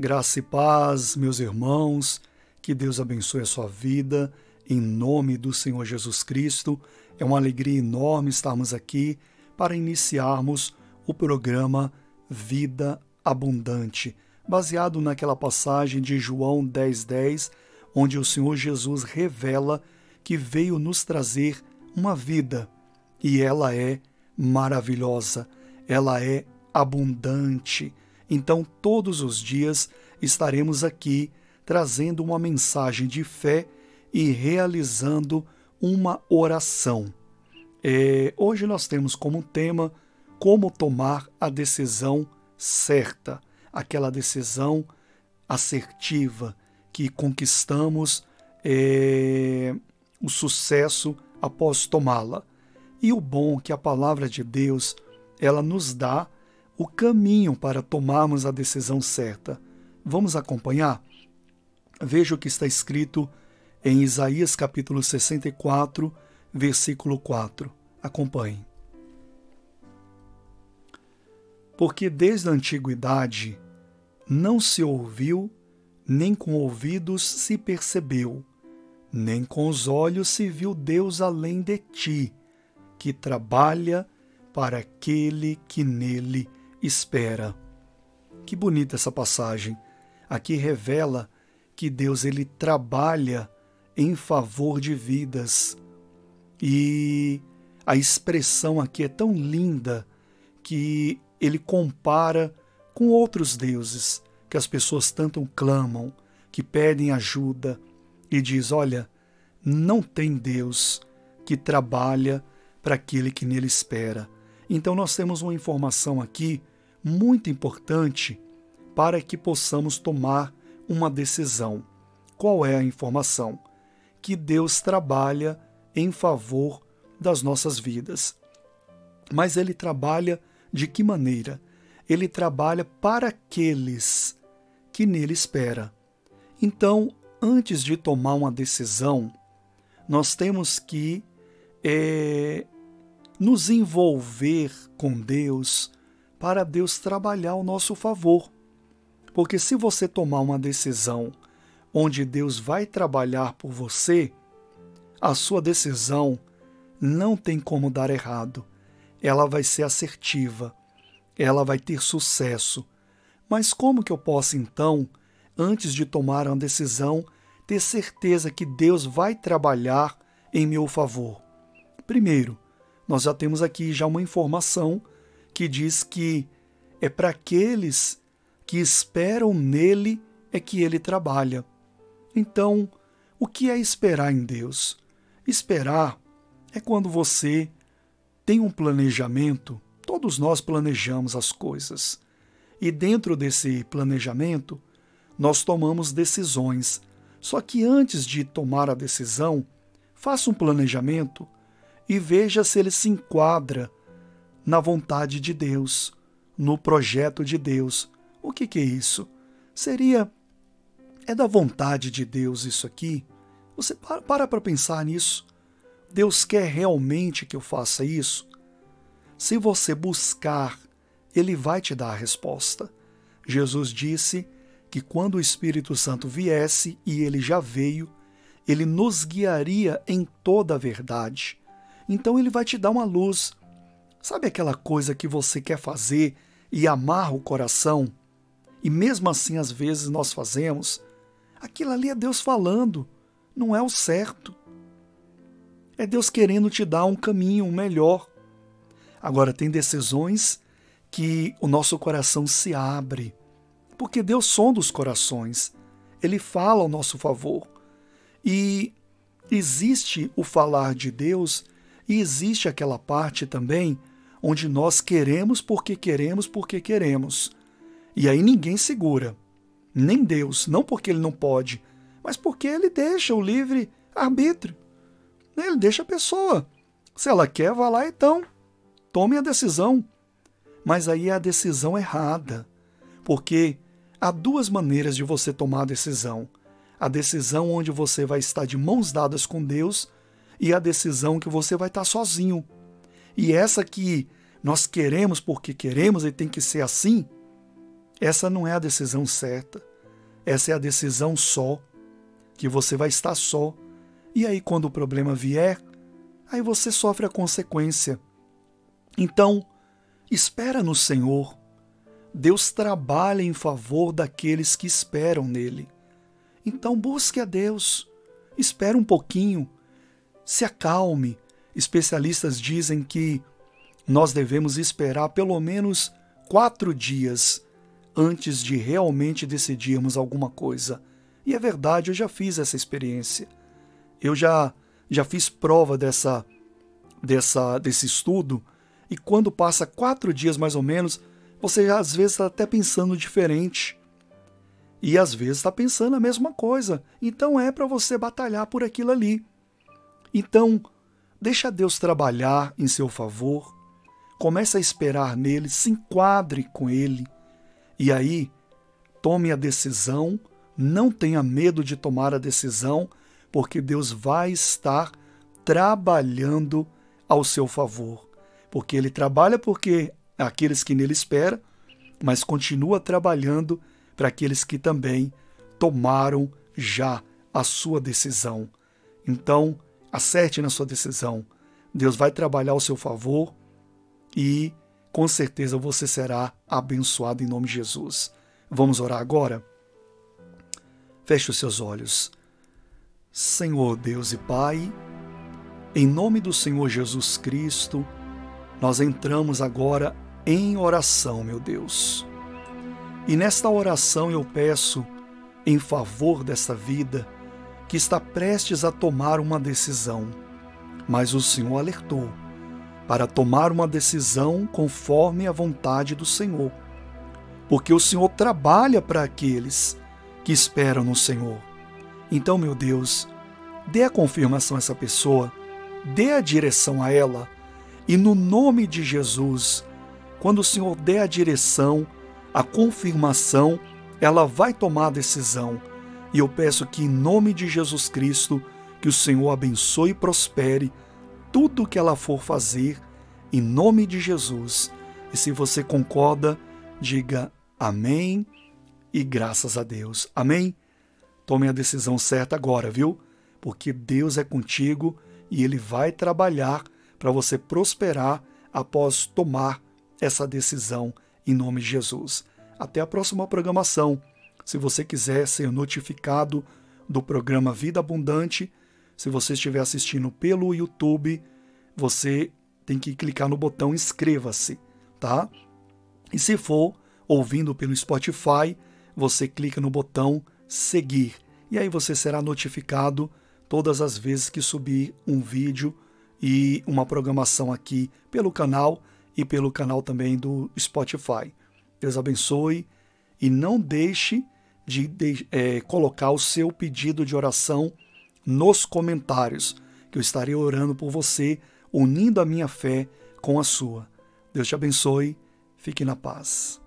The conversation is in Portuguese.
Graça e paz, meus irmãos, que Deus abençoe a sua vida, em nome do Senhor Jesus Cristo. É uma alegria enorme estarmos aqui para iniciarmos o programa Vida Abundante, baseado naquela passagem de João 10,10, 10, onde o Senhor Jesus revela que veio nos trazer uma vida e ela é maravilhosa, ela é abundante. Então, todos os dias estaremos aqui trazendo uma mensagem de fé e realizando uma oração. É, hoje nós temos como tema como tomar a decisão certa, aquela decisão assertiva que conquistamos é, o sucesso após tomá-la. E o bom que a palavra de Deus ela nos dá o caminho para tomarmos a decisão certa. Vamos acompanhar? Veja o que está escrito em Isaías capítulo 64, versículo 4. Acompanhe. Porque desde a antiguidade não se ouviu, nem com ouvidos se percebeu, nem com os olhos se viu Deus além de ti, que trabalha para aquele que nele espera. Que bonita essa passagem. Aqui revela que Deus ele trabalha em favor de vidas. E a expressão aqui é tão linda que ele compara com outros deuses que as pessoas tanto clamam, que pedem ajuda e diz: "Olha, não tem Deus que trabalha para aquele que nele espera". Então nós temos uma informação aqui muito importante para que possamos tomar uma decisão. Qual é a informação? Que Deus trabalha em favor das nossas vidas. Mas ele trabalha de que maneira? Ele trabalha para aqueles que nele espera. Então, antes de tomar uma decisão, nós temos que é, nos envolver com Deus para Deus trabalhar ao nosso favor. Porque se você tomar uma decisão onde Deus vai trabalhar por você, a sua decisão não tem como dar errado. Ela vai ser assertiva, ela vai ter sucesso. Mas como que eu posso então, antes de tomar uma decisão, ter certeza que Deus vai trabalhar em meu favor? Primeiro, nós já temos aqui já uma informação que diz que é para aqueles que esperam nele é que ele trabalha. Então, o que é esperar em Deus? Esperar é quando você tem um planejamento, todos nós planejamos as coisas. E dentro desse planejamento, nós tomamos decisões. Só que antes de tomar a decisão, faça um planejamento e veja se ele se enquadra na vontade de Deus, no projeto de Deus. O que, que é isso? Seria. É da vontade de Deus isso aqui? Você para para pensar nisso. Deus quer realmente que eu faça isso? Se você buscar, Ele vai te dar a resposta. Jesus disse que quando o Espírito Santo viesse, e ele já veio, ele nos guiaria em toda a verdade. Então ele vai te dar uma luz, Sabe aquela coisa que você quer fazer e amarra o coração? E mesmo assim, às vezes, nós fazemos. Aquilo ali é Deus falando, não é o certo. É Deus querendo te dar um caminho melhor. Agora, tem decisões que o nosso coração se abre, porque Deus sonda os corações, Ele fala ao nosso favor. E existe o falar de Deus e existe aquela parte também onde nós queremos porque queremos porque queremos. E aí ninguém segura. Nem Deus, não porque ele não pode, mas porque ele deixa o livre arbítrio. Ele deixa a pessoa. Se ela quer, vá lá então. Tome a decisão. Mas aí é a decisão errada. Porque há duas maneiras de você tomar a decisão. A decisão onde você vai estar de mãos dadas com Deus e a decisão que você vai estar sozinho. E essa que nós queremos porque queremos e tem que ser assim, essa não é a decisão certa. essa é a decisão só, que você vai estar só. E aí, quando o problema vier, aí você sofre a consequência. Então, espera no Senhor. Deus trabalha em favor daqueles que esperam nele. Então, busque a Deus. Espere um pouquinho. Se acalme. Especialistas dizem que nós devemos esperar pelo menos quatro dias antes de realmente decidirmos alguma coisa. E é verdade, eu já fiz essa experiência. Eu já já fiz prova dessa dessa desse estudo e quando passa quatro dias mais ou menos, você já, às vezes está até pensando diferente. E às vezes está pensando a mesma coisa. Então é para você batalhar por aquilo ali. Então, deixa Deus trabalhar em seu favor. Comece a esperar nele, se enquadre com ele e aí, tome a decisão, não tenha medo de tomar a decisão, porque Deus vai estar trabalhando ao seu favor. Porque ele trabalha porque aqueles que nele esperam, mas continua trabalhando para aqueles que também tomaram já a sua decisão. Então, acerte na sua decisão. Deus vai trabalhar ao seu favor e com certeza você será abençoado em nome de Jesus. Vamos orar agora? Feche os seus olhos. Senhor Deus e Pai, em nome do Senhor Jesus Cristo, nós entramos agora em oração, meu Deus. E nesta oração eu peço, em favor dessa vida, que está prestes a tomar uma decisão, mas o Senhor alertou para tomar uma decisão conforme a vontade do Senhor. Porque o Senhor trabalha para aqueles que esperam no Senhor. Então, meu Deus, dê a confirmação a essa pessoa, dê a direção a ela, e no nome de Jesus, quando o Senhor der a direção, a confirmação, ela vai tomar a decisão. E eu peço que, em nome de Jesus Cristo, que o Senhor abençoe e prospere tudo que ela for fazer, em nome de Jesus. E se você concorda, diga amém e graças a Deus. Amém? Tome a decisão certa agora, viu? Porque Deus é contigo e Ele vai trabalhar para você prosperar após tomar essa decisão em nome de Jesus. Até a próxima programação. Se você quiser ser notificado do programa Vida Abundante, se você estiver assistindo pelo YouTube, você tem que clicar no botão inscreva-se, tá? E se for ouvindo pelo Spotify, você clica no botão seguir e aí você será notificado todas as vezes que subir um vídeo e uma programação aqui pelo canal e pelo canal também do Spotify. Deus abençoe e não deixe de, de é, colocar o seu pedido de oração nos comentários, que eu estarei orando por você, unindo a minha fé com a sua. Deus te abençoe, fique na paz.